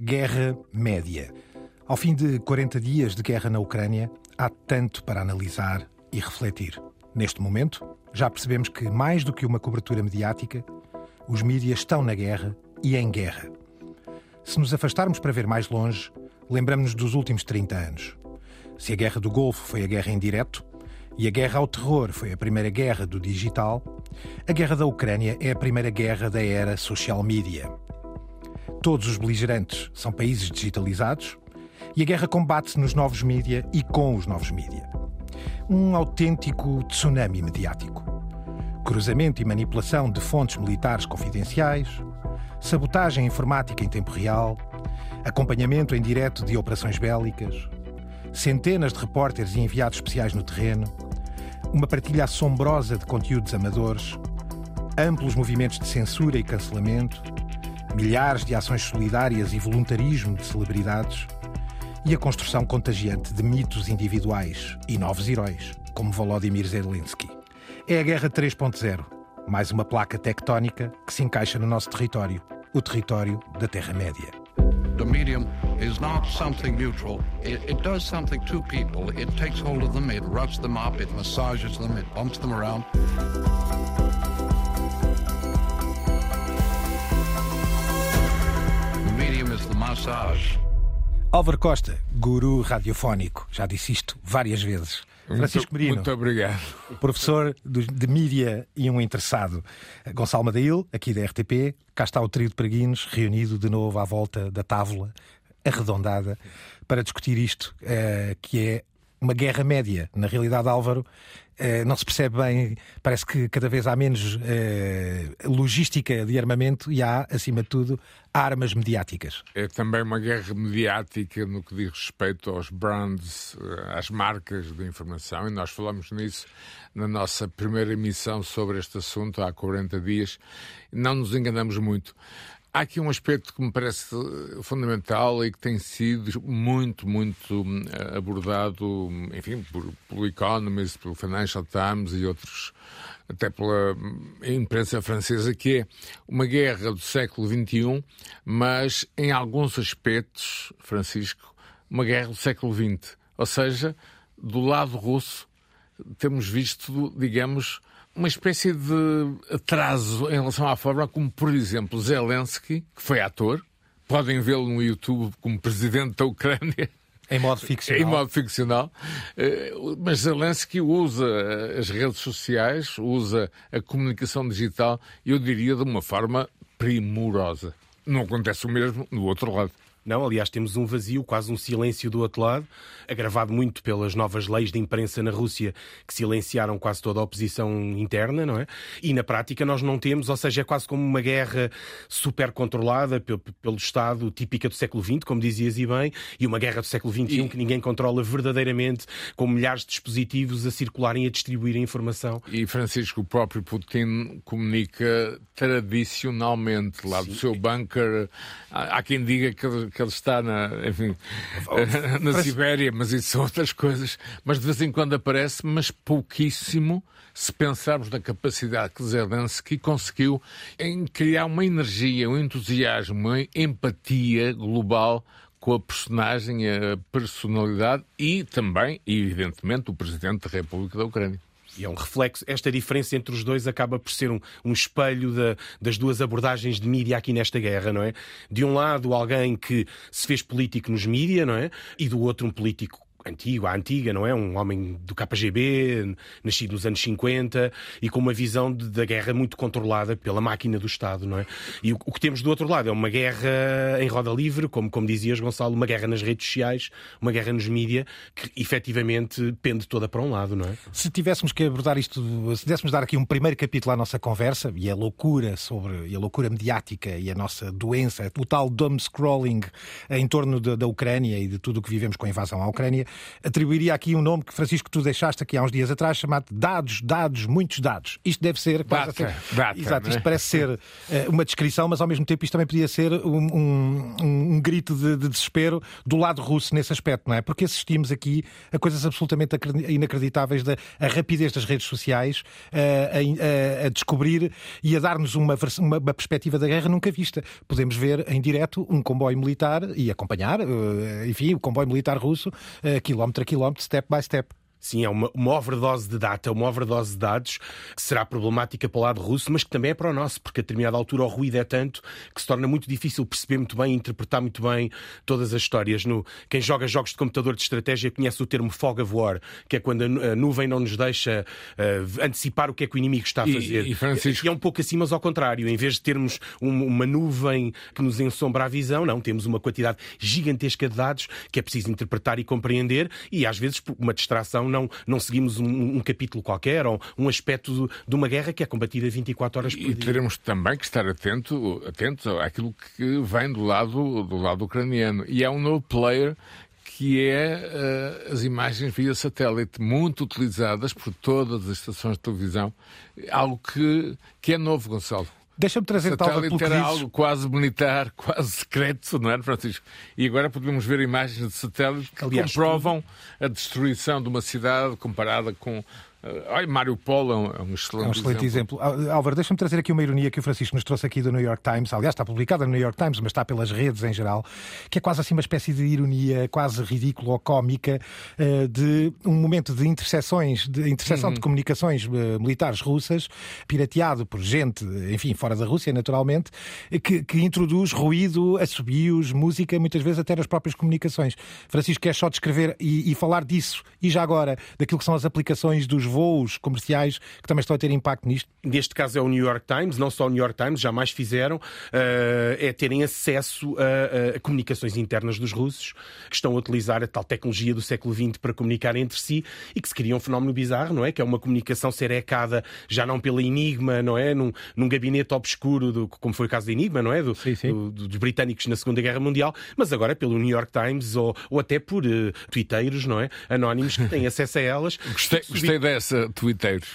Guerra Média. Ao fim de 40 dias de guerra na Ucrânia, há tanto para analisar e refletir. Neste momento, já percebemos que, mais do que uma cobertura mediática, os mídias estão na guerra e em guerra. Se nos afastarmos para ver mais longe, lembramos-nos dos últimos 30 anos. Se a guerra do Golfo foi a guerra em direto e a guerra ao terror foi a primeira guerra do digital, a guerra da Ucrânia é a primeira guerra da era social media. Todos os beligerantes são países digitalizados e a guerra combate-se nos novos mídia e com os novos mídia. Um autêntico tsunami mediático. Cruzamento e manipulação de fontes militares confidenciais, sabotagem informática em tempo real, acompanhamento em direto de operações bélicas, centenas de repórteres e enviados especiais no terreno, uma partilha assombrosa de conteúdos amadores, amplos movimentos de censura e cancelamento, milhares de ações solidárias e voluntarismo de celebridades e a construção contagiante de mitos individuais e novos heróis, como Volodymyr Zelensky. É a Guerra 3.0, mais uma placa tectónica que se encaixa no nosso território, o território da Terra-média. The medium is not neutral. It, it, does something to people. It takes hold of them, it roughs them up, massages them, bumps them around. Massage. Álvaro Costa, guru radiofónico, já disse isto várias vezes. Francisco Merino. Muito obrigado. Professor de mídia e um interessado. Gonçalo Madail, aqui da RTP. Cá está o trio de preguinos, reunido de novo à volta da tábua arredondada para discutir isto, eh, que é uma guerra média. Na realidade, Álvaro, não se percebe bem, parece que cada vez há menos eh, logística de armamento e há, acima de tudo, armas mediáticas. É também uma guerra mediática no que diz respeito aos brands, eh, às marcas de informação, e nós falamos nisso na nossa primeira emissão sobre este assunto há 40 dias. Não nos enganamos muito. Há aqui um aspecto que me parece fundamental e que tem sido muito, muito eh, abordado, enfim, por, pelo Economist, pelo Financial Times e outros, até pela imprensa francesa, que é uma guerra do século XXI, mas em alguns aspectos, Francisco, uma guerra do século XX. Ou seja, do lado russo, temos visto, digamos, uma espécie de atraso em relação à forma como, por exemplo, Zelensky, que foi ator, podem vê-lo no YouTube como presidente da Ucrânia. Em modo ficcional. Em modo ficcional. Eh, mas Zelensky usa as redes sociais, usa a comunicação digital, eu diria, de uma forma primorosa. Não acontece o mesmo no outro lado. Não, aliás, temos um vazio, quase um silêncio do outro lado, agravado muito pelas novas leis de imprensa na Rússia que silenciaram quase toda a oposição interna, não é? E na prática nós não temos, ou seja, é quase como uma guerra super controlada pelo Estado, típica do século XX, como dizias e bem, e uma guerra do século XXI e... que ninguém controla verdadeiramente, com milhares de dispositivos a circularem e a distribuírem informação. E Francisco, o próprio Putin comunica tradicionalmente lá Sim. do seu bunker. Há quem diga que que ele está na, enfim, na Sibéria, mas isso são outras coisas. Mas de vez em quando aparece, mas pouquíssimo, se pensarmos na capacidade que Zelensky conseguiu em criar uma energia, um entusiasmo, uma empatia global com a personagem, a personalidade e também, evidentemente, o Presidente da República da Ucrânia. E é um reflexo. Esta diferença entre os dois acaba por ser um, um espelho da, das duas abordagens de mídia aqui nesta guerra, não é? De um lado, alguém que se fez político nos mídia, não é? E do outro, um político antigo, à antiga, não é? Um homem do KGB, nascido nos anos 50 e com uma visão de, da guerra muito controlada pela máquina do Estado, não é? E o, o, que temos do outro lado é uma guerra em roda livre, como, como dizias, Gonçalo, uma guerra nas redes sociais, uma guerra nos mídia, que efetivamente pende toda para um lado, não é? Se tivéssemos que abordar isto, se pudéssemos dar aqui um primeiro capítulo à nossa conversa e a loucura sobre, e a loucura mediática e a nossa doença, o tal dumb scrolling em torno de, da Ucrânia e de tudo o que vivemos com a invasão à Ucrânia, atribuiria aqui um nome que, Francisco, tu deixaste aqui há uns dias atrás, chamado dados, dados, muitos dados. Isto deve ser. Data, ser, data, exato, isto é? parece ser uh, uma descrição, mas ao mesmo tempo isto também podia ser um, um, um grito de, de, desespero do lado russo nesse aspecto, não é? Porque assistimos aqui a coisas absolutamente inacreditáveis da a rapidez das redes sociais a, a, a descobrir e a dar-nos uma, uma, uma, perspectiva da guerra nunca vista. Podemos ver em direto um comboio militar e acompanhar, enfim, o comboio militar russo, quilómetro a quilómetro, step by step. Sim, é uma, uma overdose de data, uma overdose de dados que será problemática para o lado russo, mas que também é para o nosso, porque a determinada altura o ruído é tanto que se torna muito difícil perceber muito bem, interpretar muito bem todas as histórias. No, quem joga jogos de computador de estratégia conhece o termo fog of war, que é quando a nuvem não nos deixa uh, antecipar o que é que o inimigo está a fazer. E, e, Francisco... e é um pouco assim, mas ao contrário. Em vez de termos um, uma nuvem que nos ensombra a visão, não, temos uma quantidade gigantesca de dados que é preciso interpretar e compreender e às vezes uma distração não, não seguimos um, um capítulo qualquer ou um aspecto de uma guerra que é combatida 24 horas por dia. E teremos também que estar atento, atentos àquilo que vem do lado, do lado ucraniano. E é um novo player que é uh, as imagens via satélite, muito utilizadas por todas as estações de televisão, algo que, que é novo, Gonçalo. Deixa-me trazer talvez pelo era algo quase militar, quase secreto, não é, Francisco? E agora podemos ver imagens de satélite que Aliás, comprovam a destruição de uma cidade comparada com Ai, Mário Polo é um, excelente, é um excelente exemplo. exemplo. Álvaro, deixa-me trazer aqui uma ironia que o Francisco nos trouxe aqui do New York Times. Aliás, está publicada no New York Times, mas está pelas redes em geral, que é quase assim uma espécie de ironia quase ridícula ou cómica uh, de um momento de interseções, de interseção uhum. de comunicações uh, militares russas, pirateado por gente, enfim, fora da Rússia, naturalmente, que, que introduz ruído, assobios, música, muitas vezes até nas próprias comunicações. Francisco, quer só descrever e, e falar disso, e já agora, daquilo que são as aplicações dos voos comerciais que também estão a ter impacto nisto? Neste caso é o New York Times, não só o New York Times, jamais fizeram, uh, é terem acesso a, a, comunicações internas dos russos que estão a utilizar a tal tecnologia do século XX para comunicar entre si e que se cria um fenómeno bizarro, não é? Que é uma comunicação ser ecada já não pela Enigma, não é? Num, num gabinete obscuro, do, como foi o caso da Enigma, não é? Do, sim, sim. Do, dos britânicos na Segunda Guerra Mundial, mas agora pelo New York Times ou, ou até por uh, twitteiros, não é? Anónimos que têm acesso a elas. Gostei, gostei dessa dessa, twitteiros.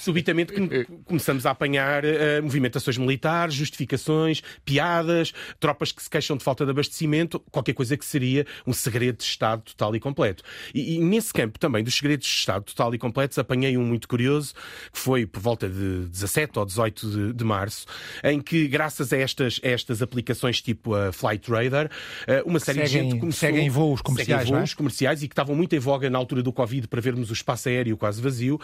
Subitamente começamos a apanhar uh, movimentações militares, justificações, piadas, tropas que se queixam de falta de abastecimento, qualquer coisa que seria um segredo de Estado total e completo. E, e nesse campo também dos segredos de Estado total e completos, apanhei um muito curioso, que foi por volta de 17 ou 18 de, de março, em que, graças a estas, a estas aplicações tipo a Flight Radar, uh, uma série seguem, de gente começou... Seguem voos comerciais, seguem voos é? comerciais e que estavam muito em voga na altura do Covid para vermos o espaço aéreo quase vazio uh,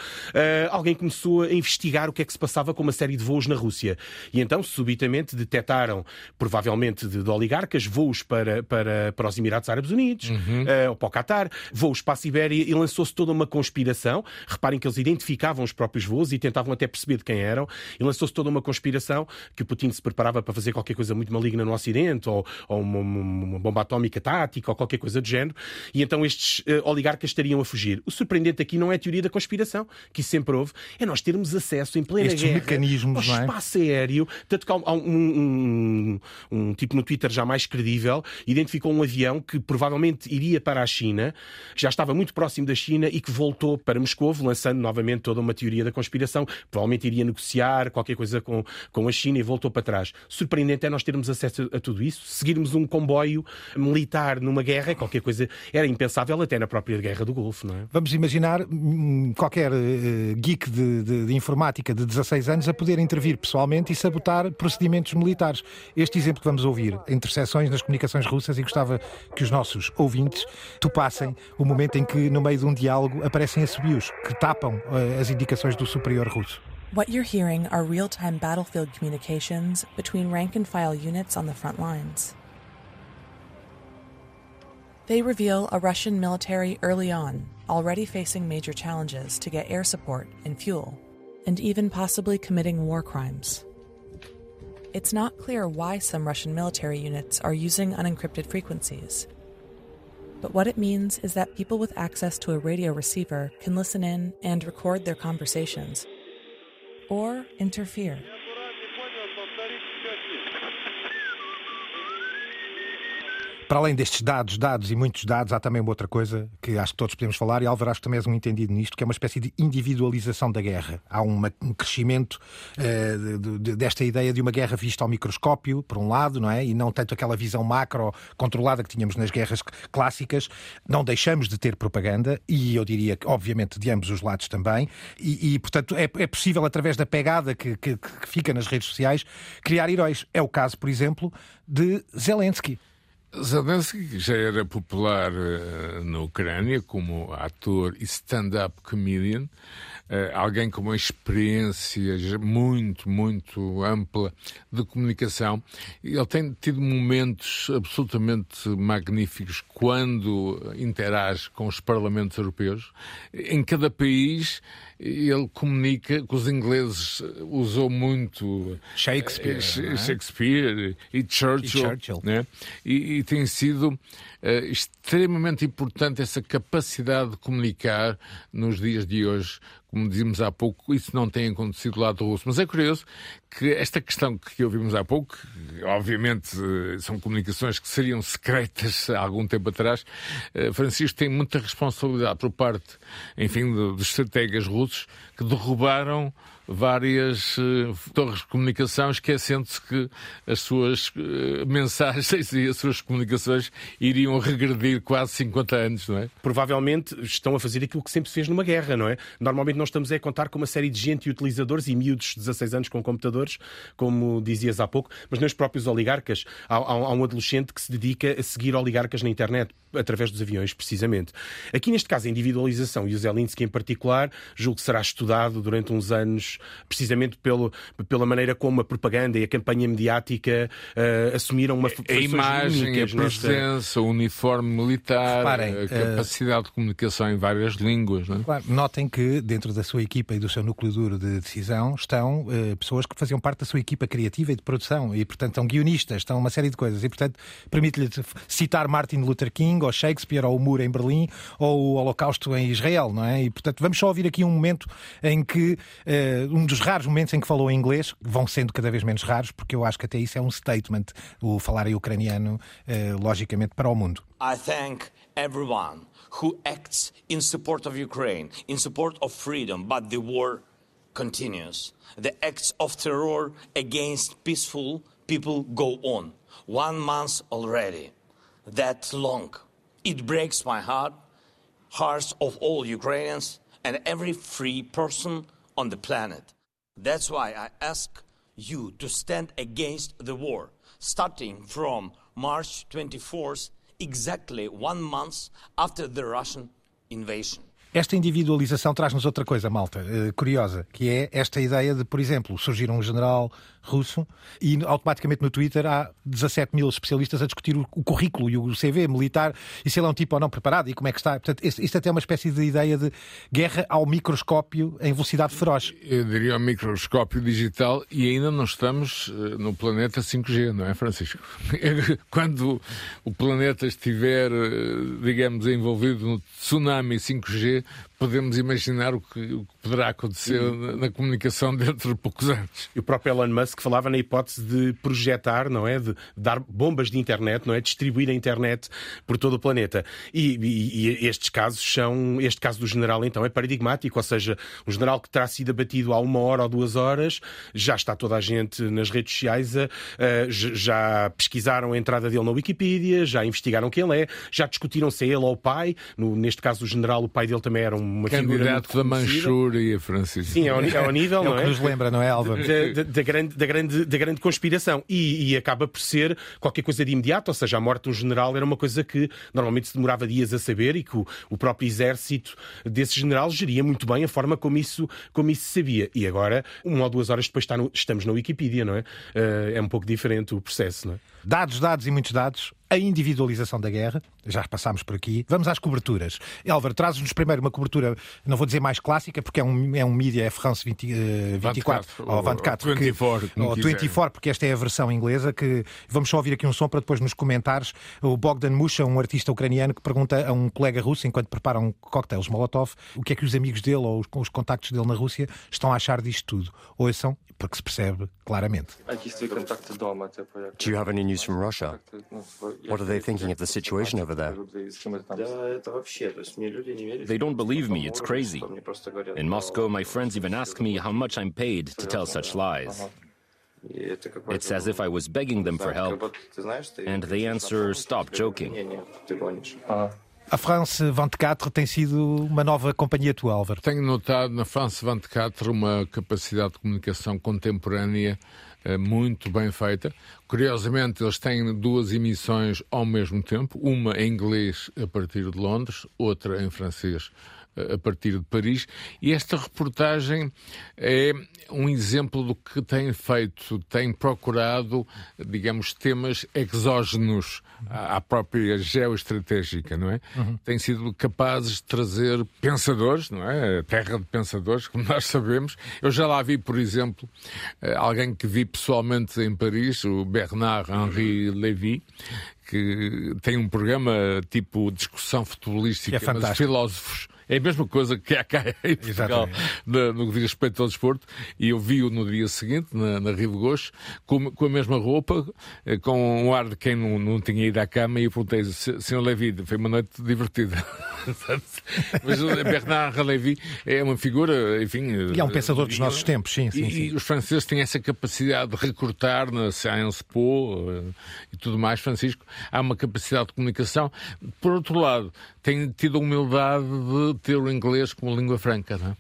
alguém começou a investigar o que é que se passava com uma série de voos na Rússia. E então, subitamente, detectaram, provavelmente de, de oligarcas, voos para, para, para os Emirados Árabes Unidos, uhum. uh, ou para o Qatar, voos para a Sibéria, e lançou-se toda uma conspiração. Reparem que eles identificavam os próprios voos e tentavam até perceber de quem eram, e lançou-se toda uma conspiração que o Putin se preparava para fazer qualquer coisa muito maligna no Ocidente, ou, ou uma, uma, bomba atómica tática, ou qualquer coisa do género, e então estes uh, oligarcas estariam a fugir. O surpreendente aqui não é a teoria da conspiração que sempre houve, é nós termos acesso em plena Estes guerra mecanismos, ao é? espaço aéreo. Tanto que há um, um, um, tipo no Twitter já mais credível identificou um avião que provavelmente iria para a China, que já estava muito próximo da China e que voltou para Moscou, lançando novamente toda uma teoria da conspiração. Provavelmente iria negociar qualquer coisa com, com a China e voltou para trás. Surpreendente é nós termos acesso a tudo isso, seguirmos um comboio militar numa guerra, qualquer coisa era impensável até na própria guerra do Golfo, não é? Vamos imaginar hum, qualquer qualquer uh, geek de, de, de, informática de 16 anos a poder intervir pessoalmente e sabotar procedimentos militares. Este exemplo que vamos ouvir, interseções nas comunicações russas, e gostava que os nossos ouvintes topassem o momento em que, no meio de um diálogo, aparecem assobios que tapam uh, as indicações do superior russo. What you're hearing are real-time battlefield communications between rank and file units on the front lines. They reveal a Russian military early on already facing major challenges to get air support and fuel, and even possibly committing war crimes. It's not clear why some Russian military units are using unencrypted frequencies. But what it means is that people with access to a radio receiver can listen in and record their conversations or interfere. Para além destes dados, dados e muitos dados, há também uma outra coisa que acho que todos podemos falar, e Álvaro, acho que também és um entendido nisto, que é uma espécie de individualização da guerra. Há uma, um crescimento uh, de, de, desta ideia de uma guerra vista ao microscópio, por um lado, não é? E não tanto aquela visão macro controlada que tínhamos nas guerras clássicas. Não deixamos de ter propaganda, e eu diria que, obviamente, de ambos os lados também, e, e portanto, é, é, possível, através da pegada que, que, que fica nas redes sociais, criar heróis. É o caso, por exemplo, de Zelensky. Zelensky já era popular uh, na Ucrânia como ator e stand-up comedian, uh, alguém com uma experiência muito, muito ampla de comunicação. Ele tem tido momentos absolutamente magníficos quando interage com os parlamentos europeus. Em cada país ele comunica que os ingleses usou muito Shakespeare, é? Shakespeare e Churchill, e, Churchill. Né? E, tem sido uh, extremamente importante essa capacidade de comunicar nos dias de hoje como dizíamos há pouco, isso não tem acontecido do lado russo. Mas é curioso que esta questão que ouvimos há pouco, obviamente eh, são comunicações que seriam secretas há algum tempo atrás, eh, Francisco tem muita responsabilidade por parte, enfim, dos estrategas russos que derrubaram várias uh, torres de comunicação, esquecendo-se que as suas uh, mensagens e as suas comunicações iriam regredir quase 50 anos, não é? Provavelmente estão a fazer aquilo que sempre se fez numa guerra, não é? Normalmente nós estamos a contar com uma série de gente e utilizadores e miúdos de 16 anos com computadores, como dizias há pouco, mas nem os próprios oligarcas. Há, há, há um adolescente que se dedica a seguir oligarcas na internet, através dos aviões, precisamente. Aqui, neste caso, a individualização e o Zelensky em particular, julgo que será estudado durante uns anos precisamente pelo, pela maneira como a propaganda e a campanha mediática uh, assumiram uma A imagem, a presença, nesta... o uniforme militar, Reparem, a capacidade uh... de comunicação em várias línguas. Não é? claro, notem que dentro da sua equipa e do seu núcleo duro de decisão estão uh, pessoas que faziam parte da sua equipa criativa e de produção e, portanto, estão guionistas, estão uma série de coisas e, portanto, permite-lhe citar Martin Luther King ou Shakespeare ou o muro em Berlim ou o Holocausto em Israel, não é? E, portanto, vamos só ouvir aqui um momento em que um dos raros momentos em que falou em inglês, vão sendo cada vez menos raros, porque eu acho que até isso é um statement, o falar em ucraniano, uh, logicamente, para o mundo. I thank everyone who acts in support of Ukraine, in support of freedom, but the war continues. The acts of terror against peaceful people go on. One month already. That long. It breaks my heart, hearts of all Ukrainians and every free person on the planet. That's why I ask you to stand against the war, starting from March 24th, exactly one month after the Russian invasion. Esta individualização traz-nos outra coisa, malta, uh, curiosa, que é esta ideia de, por exemplo, surgir um general russo e automaticamente no Twitter há 17 mil especialistas a discutir o, currículo e o CV militar e se ele é um tipo ou não preparado e como é que está. Portanto, isto até é uma espécie de ideia de guerra ao microscópio em velocidade feroz. Eu diria ao microscópio digital e ainda não estamos uh, no planeta 5G, não é, Francisco? Quando o planeta estiver, uh, digamos, envolvido no tsunami 5G, podemos imaginar o que, o que poderá acontecer na, na, comunicação dentro de poucos anos. E o próprio Elon Musk falava na hipótese de projetar, não é? De dar bombas de internet, não é? Distribuir a internet por todo o planeta. E, e, e estes casos são. Este caso do general, então, é paradigmático, ou seja, um general que terá sido abatido há uma hora ou duas horas, já está toda a gente nas redes sociais, a, a, já pesquisaram a entrada dele na Wikipedia, já investigaram quem ele é, já discutiram se é ele ou o pai. No, neste caso, o general, o pai dele também era um uma Candidato da Manchúria, Francisco. Sim, é ao, é ao nível, é não o que é? nos lembra, não é, Álvaro? Da, da, da, grande, da, grande, da grande conspiração. E, e, acaba por ser qualquer coisa de imediato, ou seja, a morte de um general era uma coisa que normalmente se demorava dias a saber e que o, o próprio exército desse general geria muito bem a forma como isso, como isso se sabia. E agora, uma ou duas horas depois, está no, estamos na Wikipedia, não é? Uh, é um pouco diferente o processo, não é? Dados, dados e muitos dados a individualização da guerra, já passámos por aqui. Vamos às coberturas. Álvaro, traz-nos primeiro uma cobertura, não vou dizer mais clássica, porque é um, é um mídia, é France 20, uh, 24, 24, ou 24, 24, que, ou 24, porque esta é a versão inglesa, que vamos só ouvir aqui um som para depois nos comentários. O Bogdan Musha, um artista ucraniano, que pergunta a um colega russo, enquanto preparam cocktails Molotov, o que é que os amigos dele ou os, os contactos dele na Rússia estão a achar disto tudo. Ouçam, porque se percebe claramente. Do you have any news from Russia? What are they thinking of the situation over there? They don't believe me, it's crazy. In Moscow, my friends even ask me how much I'm paid to tell such lies. It's as if I was begging them for help, and they answer, stop joking. A France 24 tem sido uma nova companhia tua, Álvaro. Tenho notado na France 24 uma capacidade de comunicação contemporânea eh, muito bem feita. Curiosamente, eles têm duas emissões ao mesmo tempo, uma em inglês a partir de Londres, outra em francês a partir de Paris. E esta reportagem é um exemplo do que tem feito, tem procurado, digamos, temas exógenos à própria geoestratégica, não é? Uhum. Tem sido capazes de trazer pensadores, não é? Terra de pensadores, como nós sabemos. Eu já lá vi, por exemplo, eh, alguém que vi pessoalmente em Paris, o Bernard-Henri Lévy, que tem um programa tipo discussão futebolística, é mas filósofos é a mesma coisa que há cá em Portugal no, no que diz respeito ao desporto. E eu vi-o no dia seguinte, na, na Rio Gosto, com, com, a mesma roupa, eh, com um ar de quem não, não tinha ido à cama. E eu perguntei, Sr. Levi, foi uma noite divertida. Mas o Bernard Levi é uma figura, enfim. E é um pensador dos nossos tempos, sim, sim, e, sim. E os franceses têm essa capacidade de recortar na Sciences Po eh, e tudo mais, Francisco. Há uma capacidade de comunicação. Por outro lado, tem tido a humildade de ter o inglês como língua franca. Não é?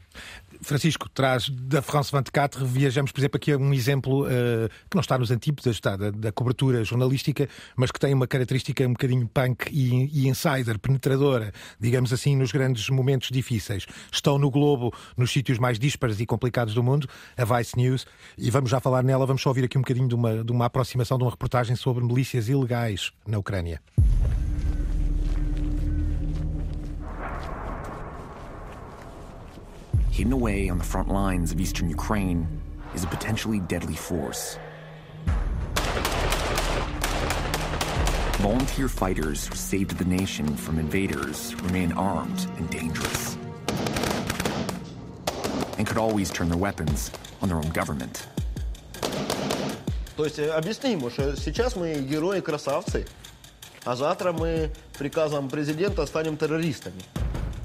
Francisco traz da France 24, viajamos, por exemplo, aqui a um exemplo uh, que não está nos antípodas, está da, da, cobertura jornalística, mas que tem uma característica um bocadinho punk e, e, insider, penetradora, digamos assim, nos grandes momentos difíceis. Estão no globo, nos sítios mais dispares e complicados do mundo, a Vice News, e vamos já falar nela, vamos só ouvir aqui um bocadinho de uma, de uma aproximação de uma reportagem sobre milícias ilegais na Ucrânia. hidden away on the front lines of eastern Ukraine is a potentially deadly force. Volunteer fighters who saved the nation from invaders remain armed and dangerous. And could always turn their weapons on their own government. То есть объясни ему, что сейчас мы герои-красавцы, а завтра мы приказом президента станем террористами.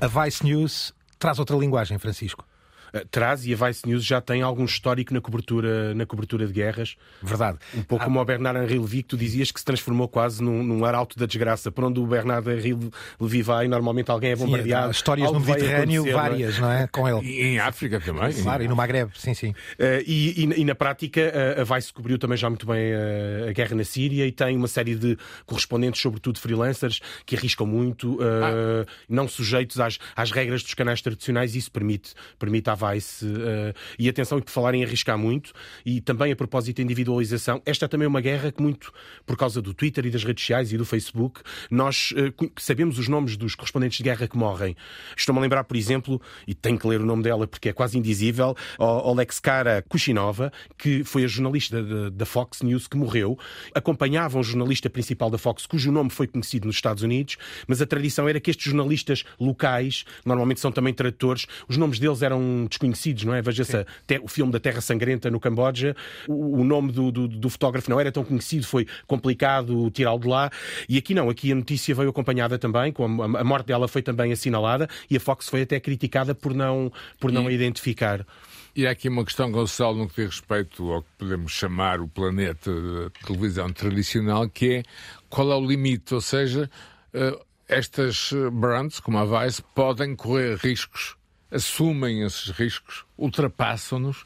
A Vice News traz outra linguagem, Francisco. Uh, traz e a Vice News já tem algum histórico na cobertura, na cobertura de guerras. Verdade. Um pouco ah. como o Bernard Henri Levy, que tu dizias que se transformou quase num, num arauto da desgraça. Por onde o Bernard Henri Levy vai, normalmente alguém é bombardeado. Sim, histórias no Mediterrâneo, é? várias, não é? Com ele. E em África também. Claro, e no Maghreb, sim, sim. Uh, e, e, e, na prática, a Vice cobriu também já muito bem a, a, guerra na Síria e tem uma série de correspondentes, sobretudo freelancers, que arriscam muito, uh, ah. não sujeitos às, às regras dos canais tradicionais, e isso permite, permite à Vice. Uh, e atenção, por falar em arriscar muito, e também a propósito de individualização, esta é também uma guerra que, muito por causa do Twitter e das redes sociais e do Facebook, nós uh, sabemos os nomes dos correspondentes de guerra que morrem. Estou-me a lembrar, por exemplo, e tenho que ler o nome dela porque é quase indizível, Olexkara Kushinova, que foi a jornalista da Fox News que morreu. Acompanhava um jornalista principal da Fox, cujo nome foi conhecido nos Estados Unidos, mas a tradição era que estes jornalistas locais, normalmente são também tradutores, os nomes deles eram desconhecidos, não é? Veja-se o filme da Terra Sangrenta no Camboja, o, o nome do, do, do, fotógrafo não era tão conhecido, foi complicado tirá-lo de lá. E aqui não, aqui a notícia veio acompanhada também, com a, a, morte dela foi também assinalada e a Fox foi até criticada por não, por não e... a identificar. E há aqui uma questão, Gonçalo, no que diz respeito ao que podemos chamar o planeta de televisão tradicional, que é qual é o limite, ou seja, uh, estas brands, como a Vice, podem correr riscos assumem esses riscos, ultrapassam-nos,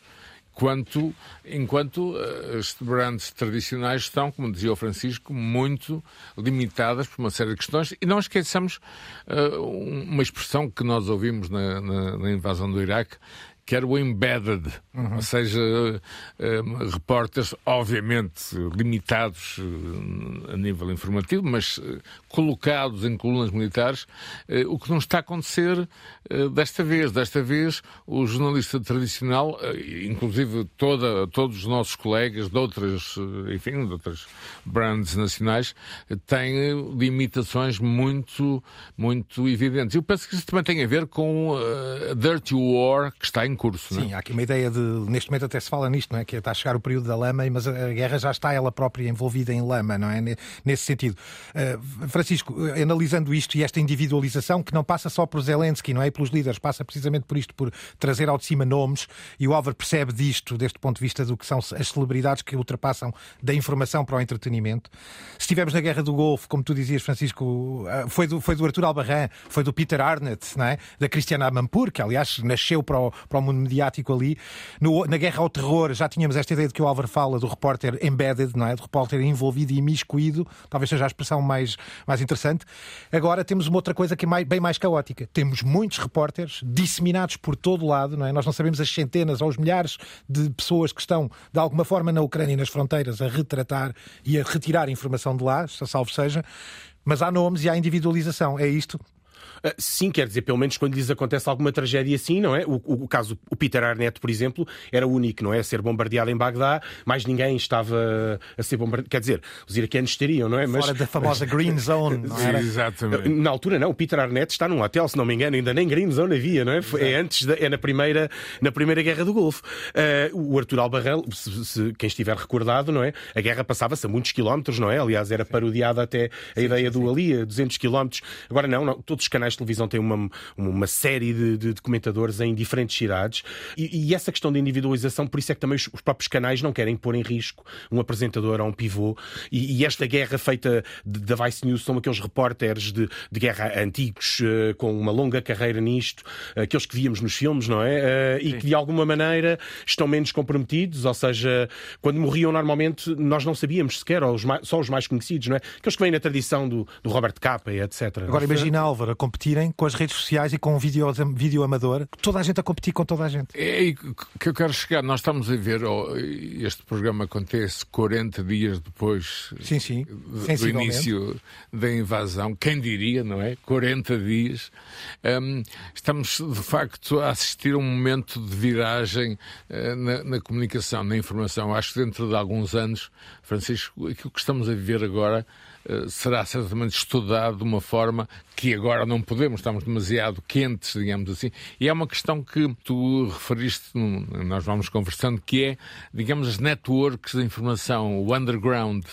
quanto, enquanto uh, as brands tradicionais estão, como dizia o Francisco, muito limitadas por uma série de questões. E não esqueçamos uh, uma expressão que nós ouvimos na, na, na invasão do Iraque, que era o embedded, uhum. ou seja, uh, repórteres obviamente limitados uh, a nível informativo, mas colocados em colunas militares, o que não está a acontecer desta vez. Desta vez, o jornalista tradicional, inclusive toda, todos os nossos colegas de outras, enfim, de outras brands nacionais, têm limitações muito, muito evidentes. Eu penso que isso também tem a ver com a Dirty War que está em em curso. Sim, não é? há aqui uma ideia de, neste momento até se fala nisto, não é? Que está a chegar o período da lama, mas a guerra já está ela própria envolvida em lama, não é? Nesse sentido. Uh, Francisco, analisando isto e esta individualização, que não passa só por Zelensky, não é? E pelos líderes, passa precisamente por isto, por trazer ao de cima nomes, e o Álvaro percebe disto, deste ponto de vista do que são as celebridades que ultrapassam da informação para o entretenimento. Se estivermos na Guerra do Golfo, como tu dizias, Francisco, uh, foi do, foi do Arthur Albarran, foi do Peter Arnett, não é? Da Cristiana Amanpour, que aliás nasceu para o, para o mundo mediático ali. No, na Guerra ao Terror já tínhamos esta ideia de que o Álvaro fala do repórter embedded, não é? Do repórter envolvido e imiscuído, talvez seja a expressão mais, mais interessante. Agora temos uma outra coisa que é mais, bem mais caótica. Temos muitos repórteres disseminados por todo lado, não é? Nós não sabemos as centenas ou os milhares de pessoas que estão, de alguma forma, na Ucrânia e nas fronteiras a retratar e a retirar informação de lá, salvo seja. Mas há nomes e há individualização. É isto sim, quer dizer, pelo menos quando lhes acontece alguma tragédia assim, não é? O, o, o caso, o Peter Arnett, por exemplo, era o único, não é? A ser bombardeado em Bagdá, mais ninguém estava a ser bombardeado. Quer dizer, os iraquianos teriam, não é? Mas... Fora da famosa Green Zone, não era? Exatamente. Na altura, não. O Peter Arnett está num hotel, se não me engano, ainda nem Green Zone havia, não é? É antes, da, é na primeira, na primeira Guerra do Golfo. Uh, o Arthur Albarrel, se, se, quem estiver recordado, não é? A guerra passava-se a muitos quilómetros, não é? Aliás, era parodiada até a sim, ideia sim, do sim. ali, a 200 quilómetros. Agora, não, não, todos os canais de televisão têm uma uma série de, de, de comentadores em diferentes cidades. E, e, essa questão da individualização, por isso é que também os, os, próprios canais não querem pôr em risco um apresentador ou um pivô. E, e esta guerra feita da Vice News são aqueles repórteres de, de guerra antigos, uh, com uma longa carreira nisto, aqueles que víamos nos filmes, não é? Uh, e que de alguma maneira estão menos comprometidos, ou seja, quando morriam normalmente nós não sabíamos sequer, ou os mais, só os mais conhecidos, não é? Aqueles que vêm na tradição do, do Robert Capa e etc. Agora imagina, Álvaro, a competirem com as redes sociais e com um vídeo, vídeo amador, toda a gente a competir com toda a gente. É que eu quero chegar. Nós estamos a ver, oh, este programa acontece 40 dias depois sim, sim. do início da invasão. Quem diria, não é? 40 dias. Um, estamos, de facto, a assistir a um momento de viragem uh, na, na comunicação, na informação. Acho que dentro de alguns anos, Francisco, aquilo que estamos a viver agora será certamente estudado de uma forma que agora não podemos, estamos demasiado quentes, digamos assim. E é uma questão que tu referiste, nós vamos conversando, que é, digamos, as networks de informação, o underground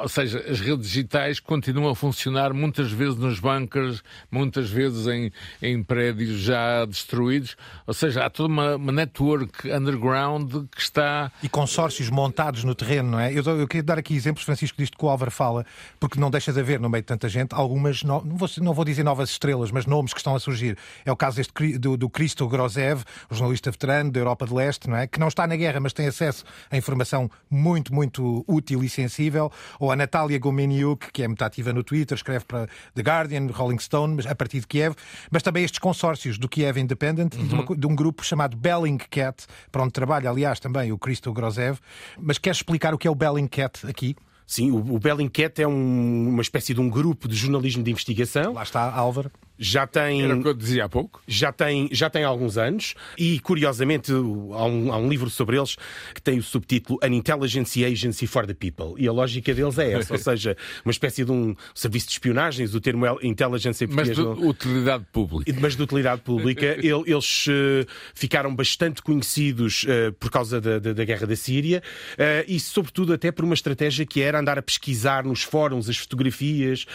ou seja, as redes digitais continuam a funcionar muitas vezes nos bunkers, muitas vezes em, em prédios já destruídos. Ou seja, há toda uma, uma network underground que está. E consórcios montados no terreno, não é? Eu, eu queria dar aqui exemplos, Francisco, disto que o Álvaro fala, porque não deixa de haver no meio de tanta gente algumas, no, não, vou, não vou dizer novas estrelas, mas nomes que estão a surgir. É o caso este, do, do Cristo Grozev, jornalista veterano da Europa de Leste, não é? Que não está na guerra, mas tem acesso a informação muito, muito útil e sensível ou a Natália Gomeniuk, que é muito ativa no Twitter, escreve para The Guardian, Rolling Stone, mas a partir de Kiev, mas também estes consórcios do Kiev Independent uhum. e de, uma, de, um grupo chamado Bellingcat, para onde trabalha, aliás, também o Christo Grozev. Mas queres explicar o que é o Bellingcat aqui? Sim, o, o Bellingcat é um, uma espécie de um grupo de jornalismo de investigação. Lá está, Álvaro já tem. Era o que eu dizia há pouco. Já tem, já tem alguns anos e, curiosamente, há um, há um livro sobre eles que tem o subtítulo An Intelligence Agency for the People. E a lógica deles é essa, ou seja, uma espécie de um serviço de espionagens, o termo Intelligence em Mas de não... utilidade pública. Mas de utilidade pública. Eles uh, ficaram bastante conhecidos uh, por causa da, da, da, guerra da Síria uh, e, sobretudo, até por uma estratégia que era andar a pesquisar nos fóruns as fotografias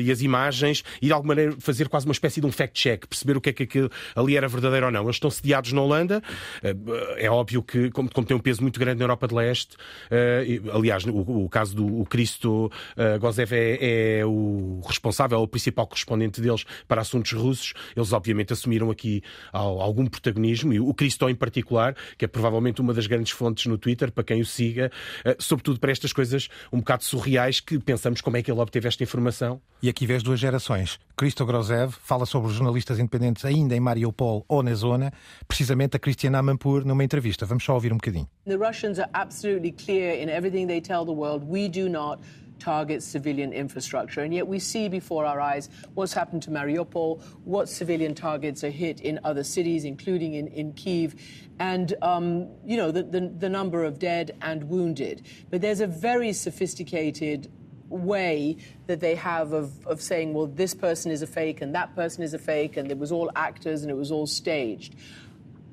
e as imagens e, de alguma maneira, fazer quase uma espécie de um fact-check, perceber o que é que aquilo ali era verdadeiro ou não. Eles estão sediados na Holanda, eh, é óbvio que, como, como tem um peso muito grande na Europa de Leste, eh, aliás, o, o caso do o Cristo uh, Gozev é, é, o responsável, o principal correspondente deles para assuntos russos, eles obviamente assumiram aqui algum protagonismo, e o Cristo em particular, que é provavelmente uma das grandes fontes no Twitter, para quem o siga, sobretudo para estas coisas um bocado surreais que pensamos como é que ele obteve esta informação. E aqui vês duas gerações. Cristo Grozev fala sobre os jornalistas independentes ainda em Mariupol ou na zona, precisamente a Cristiana Amanpour numa entrevista. Vamos só ouvir um bocadinho. The Russians are absolutely clear in everything they tell the world. We do not target civilian infrastructure. And yet we see before our eyes what's happened to Mariupol, what civilian targets are hit in other cities, including in, in Kiev, and, um, you know, the, the, the number of dead and wounded. But there's a very sophisticated way that they have of, of saying, well, this person is a fake and that person is a fake and it was all actors and it was all staged.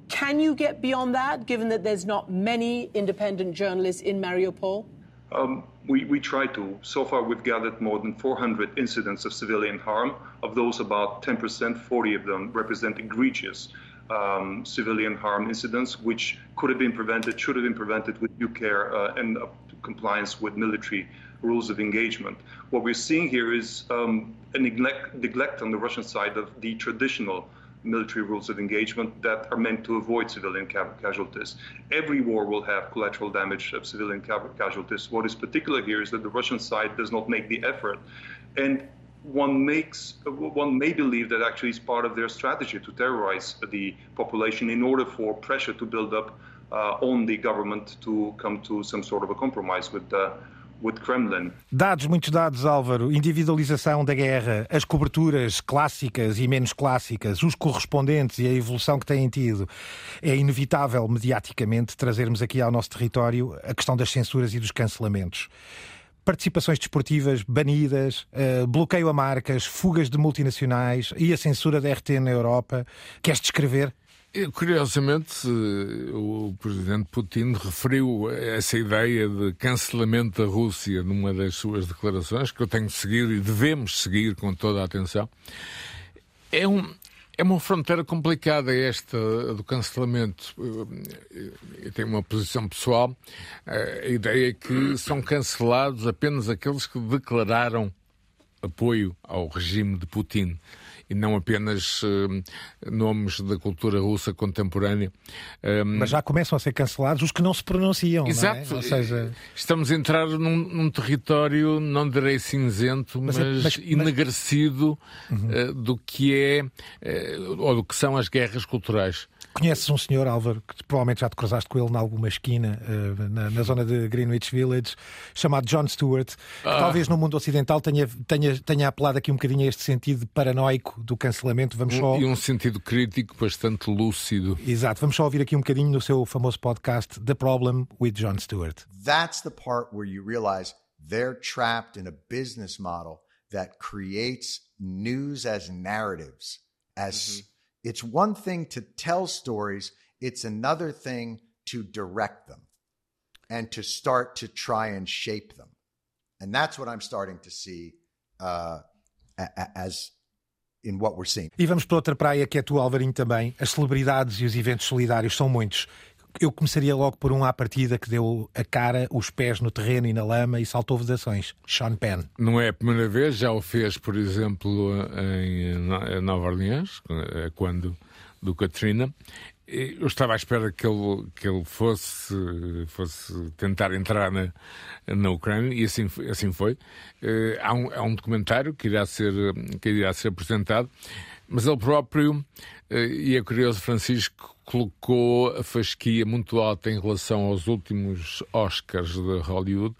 Can you get beyond that, given that there's not many independent journalists in Mariupol? Um, we, we try to. So far, we've gathered more than 400 incidents of civilian harm. Of those, about 10%, 40 of them represent egregious um, civilian harm incidents, which could have been prevented, should have been prevented with due care uh, and uh, compliance with military rules of engagement. What we're seeing here is um, a neglect, neglect on the Russian side of the traditional military rules of engagement that are meant to avoid civilian ca casualties. Every war will have collateral damage of civilian ca casualties. What is particular here is that the Russian side does not make the effort. And one makes one may believe that actually is part of their strategy to terrorize the population in order for pressure to build up uh, on the government to come to some sort of a compromise with the Dados, muitos dados, Álvaro. Individualização da guerra, as coberturas clássicas e menos clássicas, os correspondentes e a evolução que têm tido. É inevitável, mediaticamente, trazermos aqui ao nosso território a questão das censuras e dos cancelamentos participações desportivas banidas, uh, bloqueio a marcas, fugas de multinacionais e a censura da RT na Europa. Queres descrever? Curiosamente, o presidente Putin referiu essa ideia de cancelamento da Rússia numa das suas declarações, que eu tenho de seguir e devemos seguir com toda a atenção. É, um, é uma fronteira complicada esta do cancelamento. Eu tenho uma posição pessoal. A ideia é que são cancelados apenas aqueles que declararam apoio ao regime de Putin e não apenas uh, nomes da cultura russa contemporânea. Um, mas já começam a ser cancelados os que não se pronunciam. Exato. Não é? Seja... Estamos a entrar num, num, território, não direi cinzento, mas, mas, mas enegrecido uhum. uh, do que é, uh, ou do que são as guerras culturais. Conheces um senhor, Álvaro, que provavelmente já te cruzaste com ele em alguma esquina uh, na, na, zona de Greenwich Village, chamado John Stewart, que ah. talvez no mundo ocidental tenha, tenha, tenha apelado aqui um bocadinho a este sentido paranoico do cancelamento. Vamos só... E um sentido crítico bastante lúcido. Exato. Vamos só ouvir aqui um bocadinho no seu famoso podcast The Problem with John Stewart. That's the part where you realize they're trapped in a business model that creates news as narratives, as mm -hmm It's one thing to tell stories, it's another thing to direct them and to start to try and shape them. And that's what I'm starting to see uh, as in what we're seeing. E vamos para outra praia que é tu, Alvarinho, também. As celebridades e os eventos solidários são muitos. Eu começaria logo por um à partida que deu a cara, os pés no terreno e na lama e saltou vedações. Sean Penn. Não é a primeira vez, já o fez, por exemplo, em Nova Orleans, quando do Katrina. Eu estava à espera que ele, que ele fosse, fosse tentar entrar na, na Ucrânia e assim, assim foi. Eh, há um, há um documentário que irá ser, que irá ser apresentado, mas ele próprio, eh, e é curioso, Francisco, colocou a fasquia muito alta em relação aos últimos Oscars de Hollywood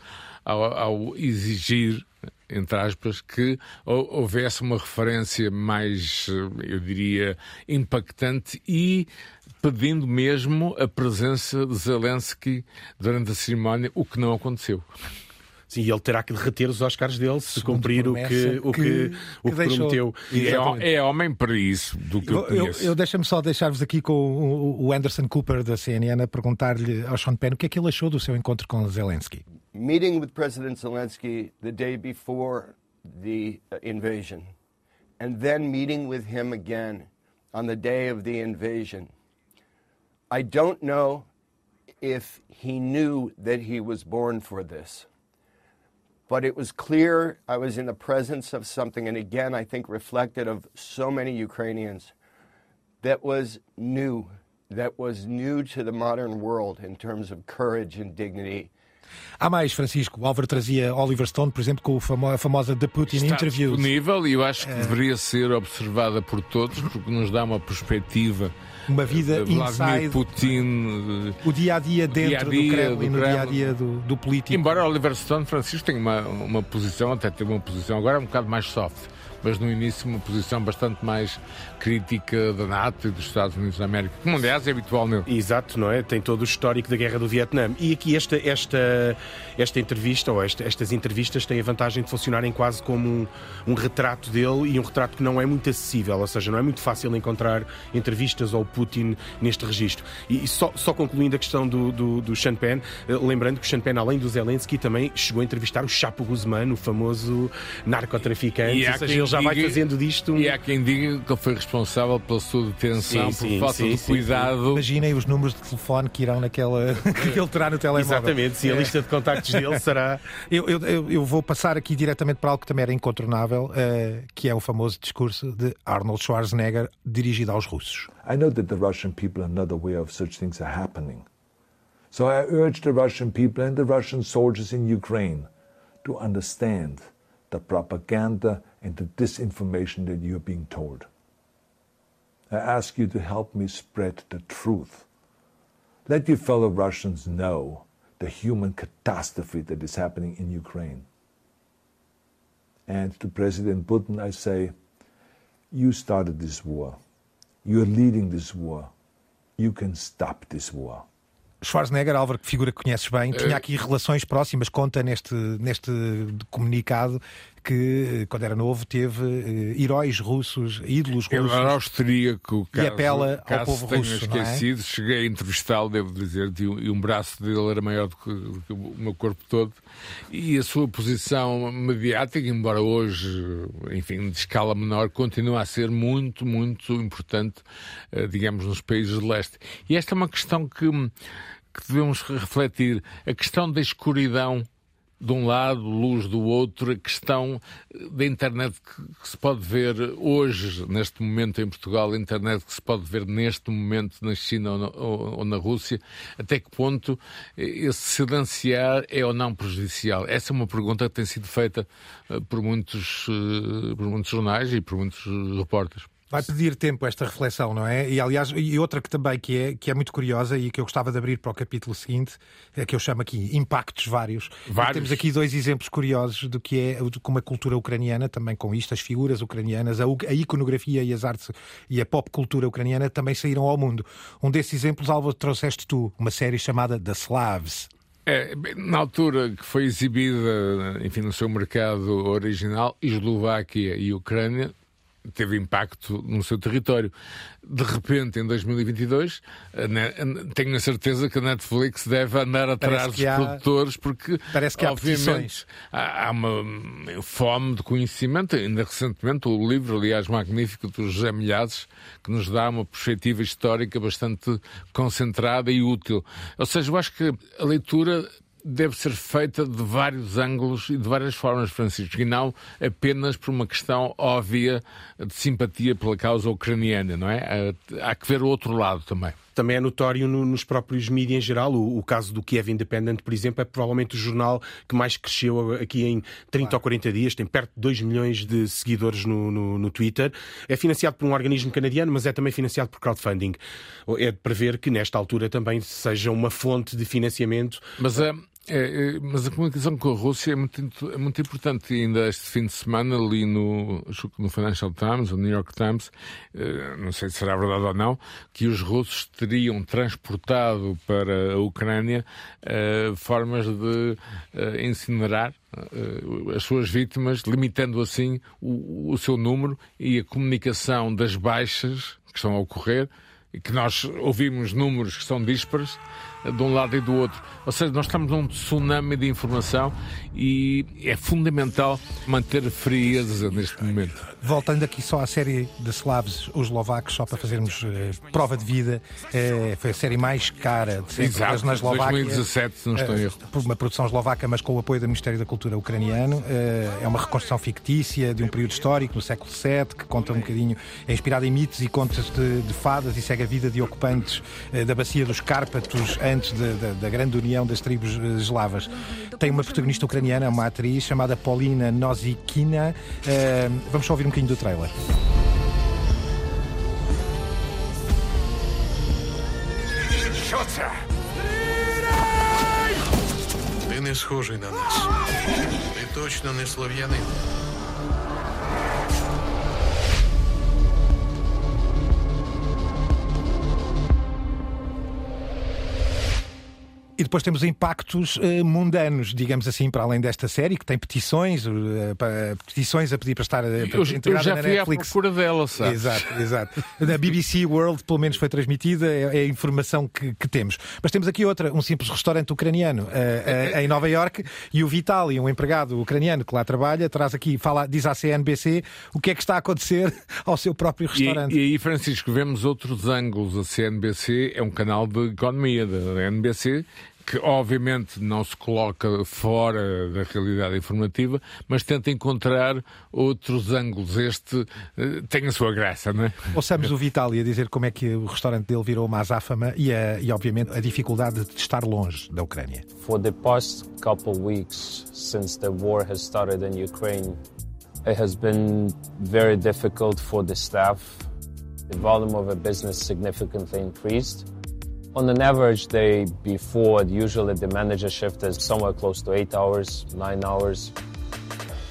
ao, ao exigir entre aspas, que houvesse uma referência mais, eu diria, impactante e pedindo mesmo a presença de Zelensky durante a cerimónia, o que não aconteceu. Sim, ele terá que derreter os Oscars dele se cumprir o que, o que, que, o que prometeu. É, é, homem para isso, do que eu, eu conheço. Eu, eu deixa-me só deixar-vos aqui com o, o Anderson Cooper da CNN a perguntar-lhe ao Sean Penn o que é que ele achou do seu encontro com Zelensky. Meeting with President Zelensky the day before the uh, invasion and then meeting with him again on the day of the invasion. I don't know if he knew that he was born for this. But it was clear I was in the presence of something, and again, I think reflected of so many Ukrainians, that was new, that was new to the modern world in terms of courage and dignity Há mais, Francisco. O Álvaro trazia Oliver Stone, por exemplo, com a famosa The Putin Está Interview. disponível e eu acho que é... deveria ser observada por todos, porque nos dá uma perspectiva. Uma vida Vladimir inside. Putin. O dia a dia dentro do Kremlin, do no dia a dia do, do político. Embora Oliver Stone, Francisco, tenha uma, uma posição, até tem uma posição agora um bocado mais soft mas no início uma posição bastante mais crítica da NATO e dos Estados Unidos da América, como aliás é habitual nele. Exato, não é? Tem todo o histórico da Guerra do Vietnã. E aqui esta, esta, esta entrevista, ou esta, estas entrevistas, têm a vantagem de funcionarem quase como um, um retrato dele e um retrato que não é muito acessível, ou seja, não é muito fácil encontrar entrevistas ao Putin neste registro. E, e só, só concluindo a questão do, do, do Sean Penn, eh, lembrando que o Sean Penn, além do Zelensky, também chegou a entrevistar o Chapo Guzmán, o famoso narcotraficante. Ou seja, ele já vai fazendo disto. E há quem diga que ele foi responsável pela sua detenção Sim, por sim, falta sim, de sim, cuidado. Imaginem os números de telefone que irão naquela. que ele terá no telemóvel. Exatamente, sim, a É. lista de contactos dele será. Eu, eu, eu- eu vou passar aqui diretamente para algo que também era incontornável, eh, que é o famoso discurso de Arnold Schwarzenegger dirigido aos russos. I know that the Russian people are not aware of such things are happening. So I urge the Russian people and the Russian soldiers in Ukraine to understand the propaganda and the disinformation that you are being told. I ask you to help me spread the truth. Let your fellow Russians know the human catastrophe that is happening in Ukraine. And to President Putin, I say, you started this war. You're leading this war. You can stop this war. Schwarzenegger, Álvaro, que figura que conheces bem, tinha eh, aqui relações próximas, conta neste, neste comunicado que, quando era novo, teve eh, heróis russos, ídolos Ele russos. era austríaco, E caso, apela ao caso povo tenha russo, é? esquecido. Cheguei a entrevistá-lo, devo dizer, e, um- e braço dele era maior do que, do que o meu corpo todo. E a sua posição mediática, embora hoje, enfim, de escala menor, continua a ser muito, muito importante, eh, digamos, nos países de leste. E esta é uma questão que, que devemos refletir. A questão da escuridão de um lado, luz do outro, a questão da internet que, se pode ver hoje, neste momento em Portugal, a internet que se pode ver neste momento na China ou na, Rússia, até que ponto esse silenciar é ou não prejudicial? Essa é uma pergunta que tem sido feita eh, por muitos, eh, por muitos jornais e por muitos eh, repórteres. Vai pedir tempo esta reflexão, não é? E aliás, e outra que também que é, que é muito curiosa e que eu gostava de abrir para o capítulo seguinte, é que eu chamo aqui impactos vários. Vários. Temos aqui dois exemplos curiosos do que é como a cultura ucraniana, também com isto, as figuras ucranianas, a, a iconografia e as artes e a pop cultura ucraniana também saíram ao mundo. Um desses exemplos, Álvaro, trouxeste tu, uma série chamada The Slavs. É, na altura que foi exibida, enfim, no seu mercado original, Eslováquia e Ucrânia teve impacto no seu território. De repente, em 2022, a Ne- a- tenho a certeza que a Netflix deve andar atrás dos há- produtores, porque, parece que há obviamente, há, há uma fome de conhecimento. Ainda recentemente, o livro, aliás, magnífico do José Milhazes, que nos dá uma perspectiva histórica bastante concentrada e útil. Ou seja, eu acho que a leitura deve ser feita de vários ângulos e de várias formas, Francisco, e não apenas por uma questão óbvia de simpatia pela causa ucraniana, não é? Há- Há que ver o outro lado também. Também é notório no- nos próprios mídias em geral. O, o caso do Kiev Independent, por exemplo, é provavelmente o jornal que mais cresceu aqui em 30 ou 40 dias. Tem perto de 2 milhões de seguidores no, no, no Twitter. É financiado por um organismo canadiano, mas é também financiado por crowdfunding. É de prever que nesta altura também seja uma fonte de financiamento. Mas a, é, é, mas a comunicação com a Rússia é muito, é muito importante. E ainda este fim de semana, ali no, no Financial Times, ou New York Times, eh, não sei se será verdade ou não, que os russos teriam transportado para a Ucrânia eh, formas de eh, incinerar as suas vítimas, limitando assim o, o seu número e a comunicação das baixas que estão a ocorrer que nós ouvimos números que são díspares eh, de um lado e do outro. Ou seja, nós estamos num tsunami de informação e é fundamental manter frieza neste momento. Voltando aqui só à série de Slavs, os eslovacos, só para fazermos eh, prova de vida, eh, foi a série mais cara de sempre Exato, na Eslováquia. 2017, se não estou Eh, erro. Por uma produção eslovaca, mas com o apoio do Ministério da Cultura ucraniano. Eh, é uma reconstrução fictícia de um período histórico, no século VII, que conta um bocadinho, é inspirada em mitos e contos de, de fadas e segue a vida de ocupantes eh, da bacia dos Cárpatos antes de- da- da grande união das tribos eh, eslavas. Tem uma protagonista ucraniana, uma atriz chamada Paulina Nozikina. Eh, vamos só ouvir um bocadinho do trailer. Що це? Ти не схожий на нас. Ти точно не слов'янин. Depois temos impactos uh, mundanos, digamos assim, para além desta série, que tem petições, uh, para, petições a pedir para estar uh, eu, eu já na fui Netflix. à procura dela, sabe? Exato, exato. Na BBC World, pelo menos, foi transmitida, é, é a informação que, que, temos. Mas temos aqui outra, um simples restaurante ucraniano em Nova York e o Vitali, um empregado ucraniano que lá trabalha, traz aqui, fala, diz à CNBC o que é que está a acontecer ao seu próprio restaurante. E, e aí, Francisco, vemos outros ângulos. A CNBC é um canal de economia da NBC que obviamente não se coloca fora da realidade informativa, mas tenta encontrar outros ângulos. Este uh, tem a sua graça, não é? Ouçamos o Vitali a dizer como é que o restaurante dele virou uma azáfama e, a, e, obviamente, a dificuldade de estar longe da Ucrânia. For the past couple weeks since the war has started in Ukraine, it has been very difficult for the staff. The volume of a business significantly increased. On an average day before, usually the manager shift is somewhere close to eight hours, nine hours.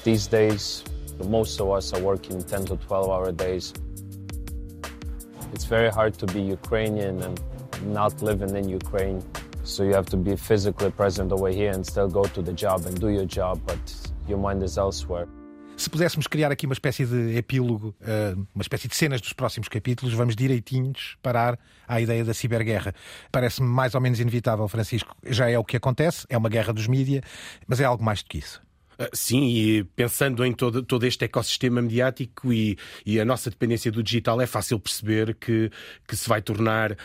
These days, most of us are working 10 to 12 hour days. It's very hard to be Ukrainian and not living in Ukraine. So you have to be physically present over here and still go to the job and do your job, but your mind is elsewhere. Se pudéssemos criar aqui uma espécie de epílogo, eh, uma espécie de cenas dos próximos capítulos, vamos direitinhos parar à ideia da ciberguerra. Parece-me mais ou menos inevitável, Francisco. Já é o que acontece, é uma guerra dos mídia, mas é algo mais do que isso. Ah, sim, e pensando em todo, todo este ecossistema mediático e, e, a nossa dependência do digital, é fácil perceber que, que se vai tornar uh,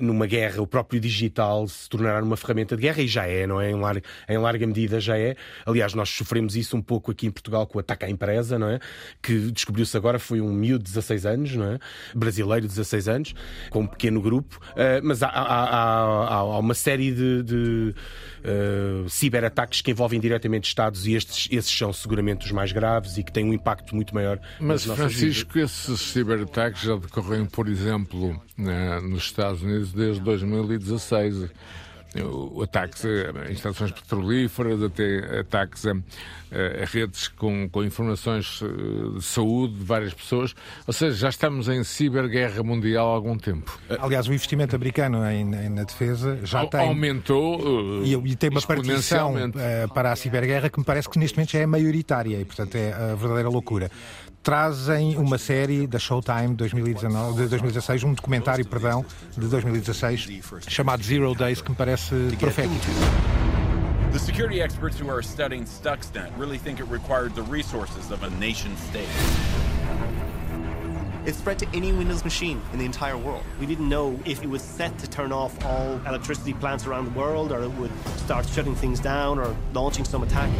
numa guerra, o próprio digital se tornará numa ferramenta de guerra, e já é, não é? Em larga, em larga medida já é. Aliás, nós sofremos isso um pouco aqui em Portugal com o ataque à empresa, não é? Que descobriu-se agora, foi um miúdo de 16 anos, não é? Brasileiro de 16 anos, com um pequeno grupo, uh, mas há, há, há, há, uma série de, de uh, ciberataques que envolvem diretamente Estados e estes, esses são seguramente os mais graves e que têm um impacto muito maior. Mas, Francisco, vidas. esses ciberataques já decorrem, por exemplo, nos Estados Unidos desde 2016 ataques a instalações petrolíferas, até ataques a, a redes com, com, informações eh, de saúde de várias pessoas. Ou seja, já estamos em ciberguerra mundial há algum tempo. Aliás, o investimento americano em, em na defesa já a, tem. Aumentou. Uh, e, e, tem uma partição uh, para a ciberguerra que me parece que neste momento já é maioritária e, portanto, é a verdadeira loucura trazem uma série da Showtime 2019, de 2016, um documentário, perdão, de 2016, chamado Zero Days, que me parece profético. The security experts who are studying Stuxnet really think it required the resources of a nation state. It spread to any Windows machine in the entire world. We didn't know if it was set to turn off all electricity plants around the world or it would start shutting things down or launching some attack.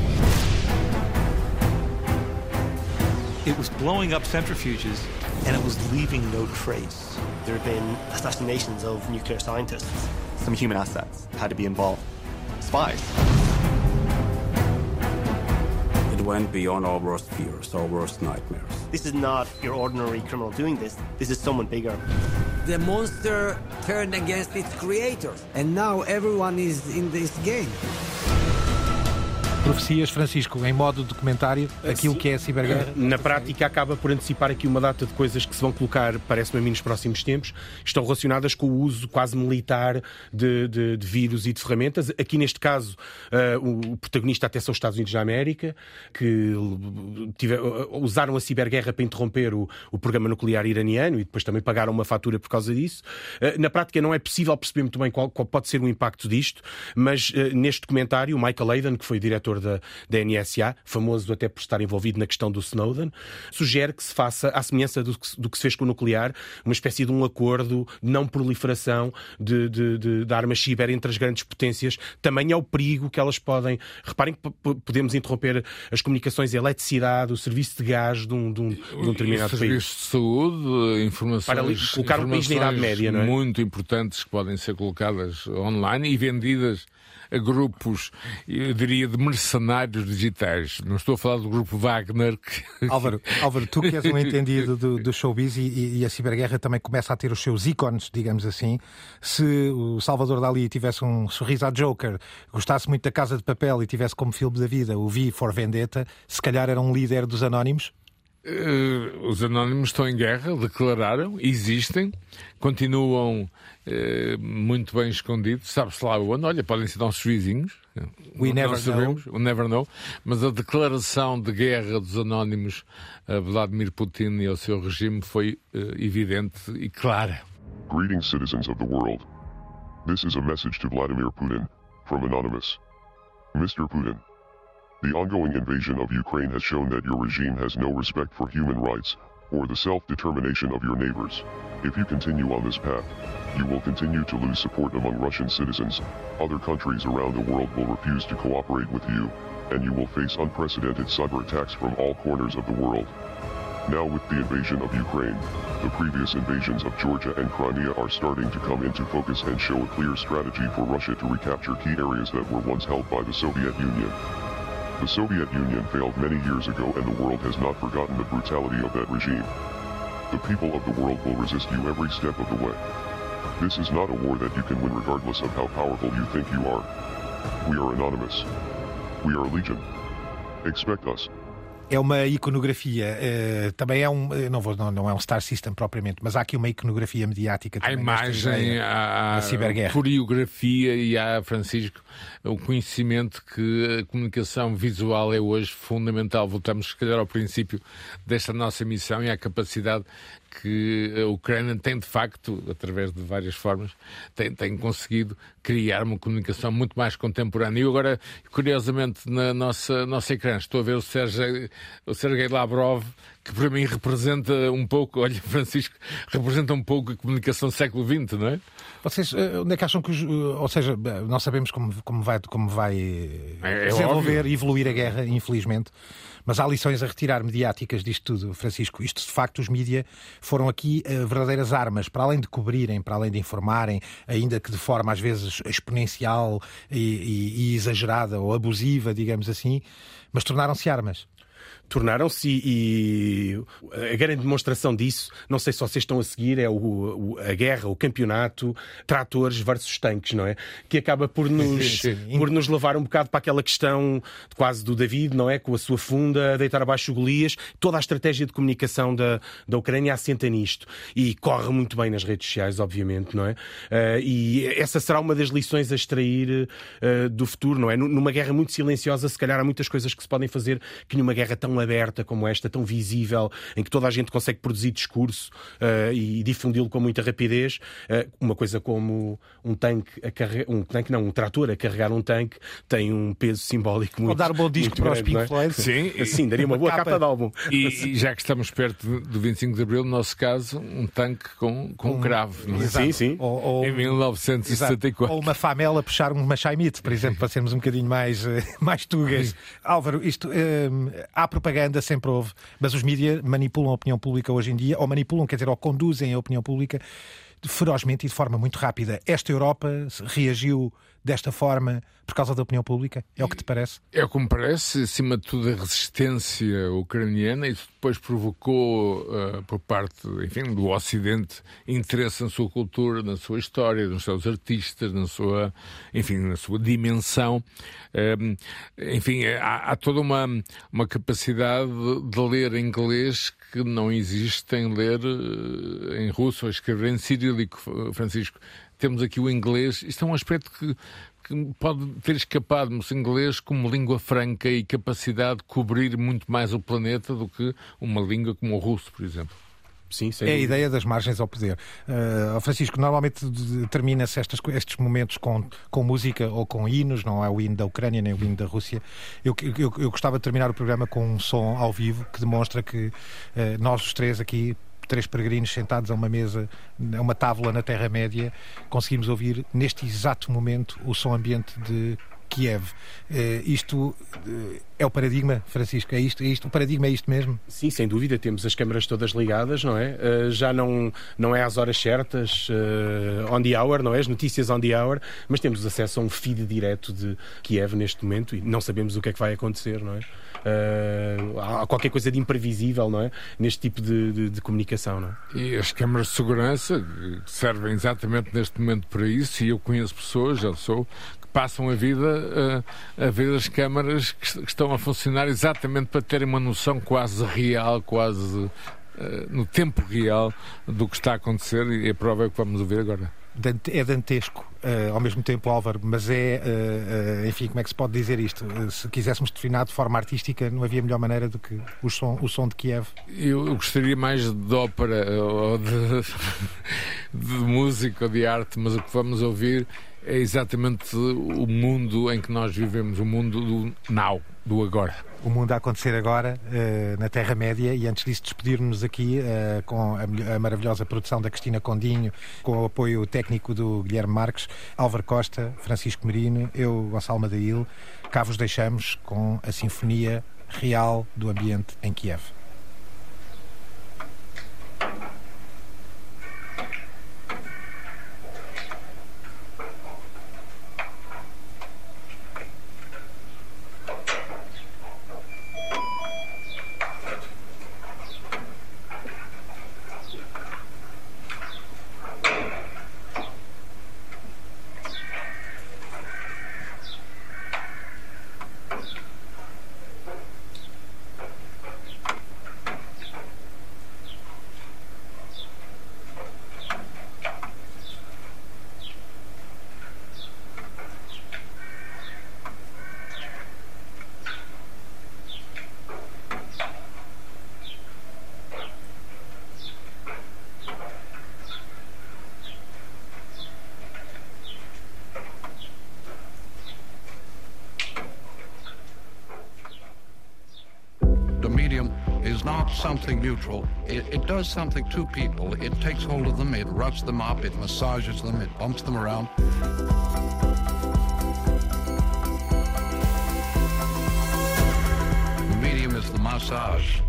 It was blowing up centrifuges and it was leaving no trace. There have been assassinations of nuclear scientists. Some human assets had to be involved. Spies. It went beyond our worst fears, our worst nightmares. This is not your ordinary criminal doing this. This is someone bigger. The monster turned against its creator, and now everyone is in this game. Profecias, Francisco, em modo documentário, aquilo que é a ciberguerra? Na prática, acaba por antecipar aqui uma data de coisas que se vão colocar, parece-me a mim, nos próximos tempos, estão relacionadas com o uso quase militar de, de, de vírus e de ferramentas. Aqui, neste caso, uh, o protagonista até são os Estados Unidos da América, que tiver, uh, usaram a ciberguerra para interromper o, o, programa nuclear iraniano e depois também pagaram uma fatura por causa disso. Uh, na prática, não é possível perceber muito bem qual, qual pode ser o impacto disto, mas neste documentário, o Michael Hayden, que foi diretor diretor da, da NSA, famoso até por estar envolvido na questão do Snowden, sugere que se faça, à semelhança do que, do que se fez com o nuclear, uma espécie de um acordo de não proliferação de, de, de, de armas ciber entre as grandes potências. Também é o perigo que elas podem. Reparem que podemos interromper as comunicações, a eletricidade, o serviço de gás de um, de um, de um determinado país. Serviço de saúde, informações. Para colocar um país na Idade Média, não é? Muito importantes que podem ser colocadas online e vendidas a grupos, eu diria, de mercenários digitais. Não estou a falar do grupo Wagner. Que... Álvaro, Álvaro, tu que és um entendido do, do showbiz e, e, a ciberguerra também começa a ter os seus ícones, digamos assim. Se o Salvador Dali tivesse um sorriso a Joker, gostasse muito da Casa de Papel e tivesse como filme da vida o V for Vendetta, se calhar era um líder dos Anónimos? Uh, os anónimos estão em guerra, declararam, existem, continuam uh, muito bem escondidos, sabe-se lá onde, olha, podem ser nossos vizinhos, We never sabemos, know. never know, mas a declaração de guerra dos anónimos a Vladimir Putin e ao seu regime foi uh, evidente e clara. Greetings, citizens of the world. This is a message to Vladimir Putin from Anonymous. Mr. Putin, The ongoing invasion of Ukraine has shown that your regime has no respect for human rights or the self-determination of your neighbors. If you continue on this path, you will continue to lose support among Russian citizens. Other countries around the world will refuse to cooperate with you, and you will face unprecedented cyber attacks from all corners of the world. Now with the invasion of Ukraine, the previous invasions of Georgia and Crimea are starting to come into focus and show a clear strategy for Russia to recapture key areas that were once held by the Soviet Union. The Soviet Union failed many years ago and the world has not forgotten the brutality of that regime. The people of the world will resist you every step of the way. This is not a war that you can win regardless of how powerful you think you are. We are anonymous. We are legion. Expect us. É uma iconografia, uh, também é um, não, vou, não, não, é um Star System propriamente, mas há aqui uma iconografia mediática também. A imagem, a, a coreografia e há, Francisco, o conhecimento que a comunicação visual é hoje fundamental. Voltamos, se calhar, ao princípio desta nossa missão e à capacidade que a Ucrânia tem de facto, através de várias formas, tem, tem conseguido criar uma comunicação muito mais contemporânea. E agora, curiosamente, na nossa, nossa ecrã, estou a ver o Sergei, o Sergei Lavrov, que para mim representa um pouco, olha, Francisco, representa um pouco a comunicação do século XX, não é? Vocês, eh, onde é que acham que, os, eh, ou seja, nós sabemos como, como vai, como vai é, é desenvolver evoluir a guerra, infelizmente. Mas há lições a retirar mediáticas disto tudo, Francisco. Isto, de facto, os mídias foram aqui uh, verdadeiras armas, para além de cobrirem, para além de informarem, ainda que de forma às vezes exponencial e, e, e exagerada ou abusiva, digamos assim, mas tornaram-se armas tornaram-se e, a grande demonstração disso, não sei se vocês estão a seguir, é o, o, a guerra, o campeonato tratores versus tanques, não é? Que acaba por nos, por nos levar um bocado para aquela questão quase do David, não é? Com a sua funda, deitar abaixo o Golias. Toda a estratégia de comunicação da, da Ucrânia assenta nisto e corre muito bem nas redes sociais, obviamente, não é? Uh, e essa será uma das lições a extrair uh, do futuro, não é? Numa guerra muito silenciosa, se calhar há muitas coisas que se podem fazer que numa guerra tão aberta como esta, tão visível, em que toda a gente consegue produzir discurso uh, e difundi-lo com muita rapidez, uh, uma coisa como um tanque a carregar, um tanque não, um trator a carregar um tanque tem um peso simbólico muito. Ou dar um bom disco para os Pink é? Floyd. Sim, sim, daria uma boa capa, capa de álbum. E, e, já que estamos perto do 25 de Abril, no nosso caso, um tanque com, com um, cravo. Não é? Sim, sim. Ou, ou, em 1974. Ou uma famela puxar uma Chaimite, por exemplo, para sermos um bocadinho mais, eh, mais tugas. Álvaro, isto, há propaganda, sempre houve, mas os mídias manipulam a opinião pública hoje em dia, ou manipulam, quer dizer, ou conduzem a opinião pública ferozmente e de forma muito rápida. Esta Europa reagiu desta forma por causa da opinião pública? É o que te parece? É o que me parece, acima de tudo, a resistência ucraniana. Isso depois provocou, uh, por parte enfim, do Ocidente, interesse na sua cultura, na sua história, nos seus artistas, na sua, enfim, na sua dimensão. Uh, enfim, há, há, toda uma, uma capacidade de ler inglês que não existe em ler uh, em russo ou escrever em cirílico, Francisco temos aqui o inglês. Isto é um aspecto que, que pode ter escapado-nos inglês como língua franca e capacidade de cobrir muito mais o planeta do que uma língua como o russo, por exemplo. Sim, é a ideia das margens ao poder. Uh, Francisco, normalmente termina-se estes momentos com, com música ou com hinos, não é o hino da Ucrânia nem o hino da Rússia. Eu, eu, eu gostava de terminar o programa com um som ao vivo que demonstra que uh, nós os três aqui três peregrinos sentados a uma mesa, a uma tábua na Terra-média, conseguimos ouvir neste exato momento o som ambiente de Kiev. Uh, isto uh, é o paradigma, Francisco? É isto, é isto? O paradigma é isto mesmo? Sim, sem dúvida. Temos as câmaras todas ligadas, não é? Uh, já não, não é às horas certas, on the hour, não é? As notícias on the hour, mas temos acesso a um feed direto de Kiev neste momento e não sabemos o que é que vai acontecer, não é? uh, há qualquer coisa de imprevisível, não é? Neste tipo de, de, de, comunicação, não é? E as câmaras de segurança servem exatamente neste momento para isso, e eu conheço pessoas, já sou, passam a vida a, a ver as câmaras que, estão a funcionar exatamente para terem uma noção quase real, quase Uh, no tempo real do que está a acontecer e a prova é o que vamos ouvir agora é dantesco uh, ao mesmo tempo, Álvaro, mas é, enfim, como é que se pode dizer isto? se quiséssemos definir de forma artística, não havia melhor maneira do que o som, o som de Kiev. Eu, eu gostaria mais de ópera ou de, de música ou de arte, mas o que vamos ouvir é exatamente o mundo em que nós vivemos, o mundo do now, do agora. O mundo a acontecer agora uh, na Terra-média e antes disso despedir-nos aqui uh, com a, a, maravilhosa produção da Cristina Condinho, com o apoio técnico do Guilherme Marques, Álvaro Costa, Francisco Merino, eu, Gonçalo Madail. Cá vos deixamos com a Sinfonia Real do Ambiente em Kiev. Something neutral. It, it, does something to people. It takes hold of them, it roughs them up, it massages them, it bumps them around. The medium is the massage.